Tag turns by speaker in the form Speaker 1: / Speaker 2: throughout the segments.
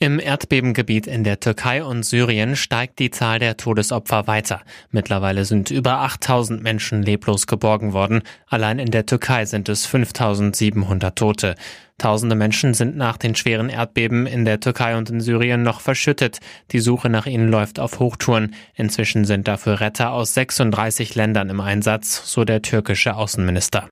Speaker 1: Im Erdbebengebiet in der Türkei und Syrien steigt die Zahl der Todesopfer weiter. Mittlerweile sind über 8000 Menschen leblos geborgen worden. Allein in der Türkei sind es 5700 Tote. Tausende Menschen sind nach den schweren Erdbeben in der Türkei und in Syrien noch verschüttet. Die Suche nach ihnen läuft auf Hochtouren. Inzwischen sind dafür Retter aus 36 Ländern im Einsatz, so der türkische Außenminister.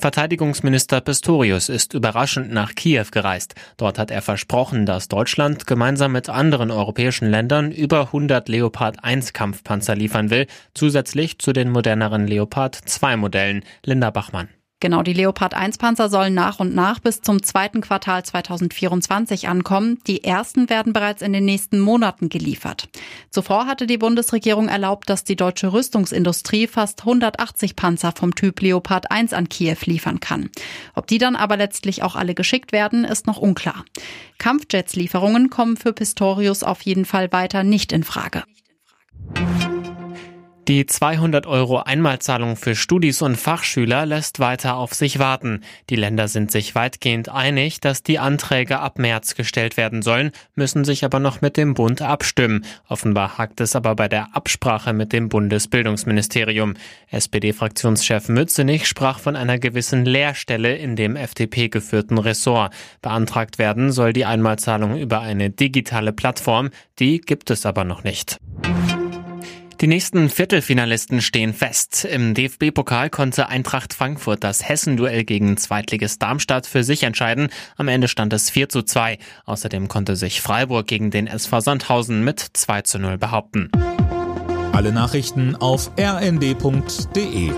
Speaker 1: Verteidigungsminister Pistorius ist überraschend nach Kiew gereist. Dort hat er versprochen, dass Deutschland gemeinsam mit anderen europäischen Ländern über 100 Leopard 1 Kampfpanzer liefern will, zusätzlich zu den moderneren Leopard 2 Modellen. Linda Bachmann.
Speaker 2: Genau, die Leopard 1 Panzer sollen nach und nach bis zum zweiten Quartal 2024 ankommen. Die ersten werden bereits in den nächsten Monaten geliefert. Zuvor hatte die Bundesregierung erlaubt, dass die deutsche Rüstungsindustrie fast 180 Panzer vom Typ Leopard 1 an Kiew liefern kann. Ob die dann aber letztlich auch alle geschickt werden, ist noch unklar. Kampfjetslieferungen kommen für Pistorius auf jeden Fall weiter nicht in Frage.
Speaker 1: Die 200 Euro Einmalzahlung für Studis und Fachschüler lässt weiter auf sich warten. Die Länder sind sich weitgehend einig, dass die Anträge ab März gestellt werden sollen, müssen sich aber noch mit dem Bund abstimmen. Offenbar hakt es aber bei der Absprache mit dem Bundesbildungsministerium. SPD-Fraktionschef Mützenich sprach von einer gewissen Leerstelle in dem FDP geführten Ressort. Beantragt werden soll die Einmalzahlung über eine digitale Plattform, die gibt es aber noch nicht. Die nächsten Viertelfinalisten stehen fest. Im DFB-Pokal konnte Eintracht Frankfurt das Hessen-Duell gegen Zweitligist Darmstadt für sich entscheiden. Am Ende stand es 4 zu 2. Außerdem konnte sich Freiburg gegen den SV Sandhausen mit 2 zu 0 behaupten.
Speaker 3: Alle Nachrichten auf rnd.de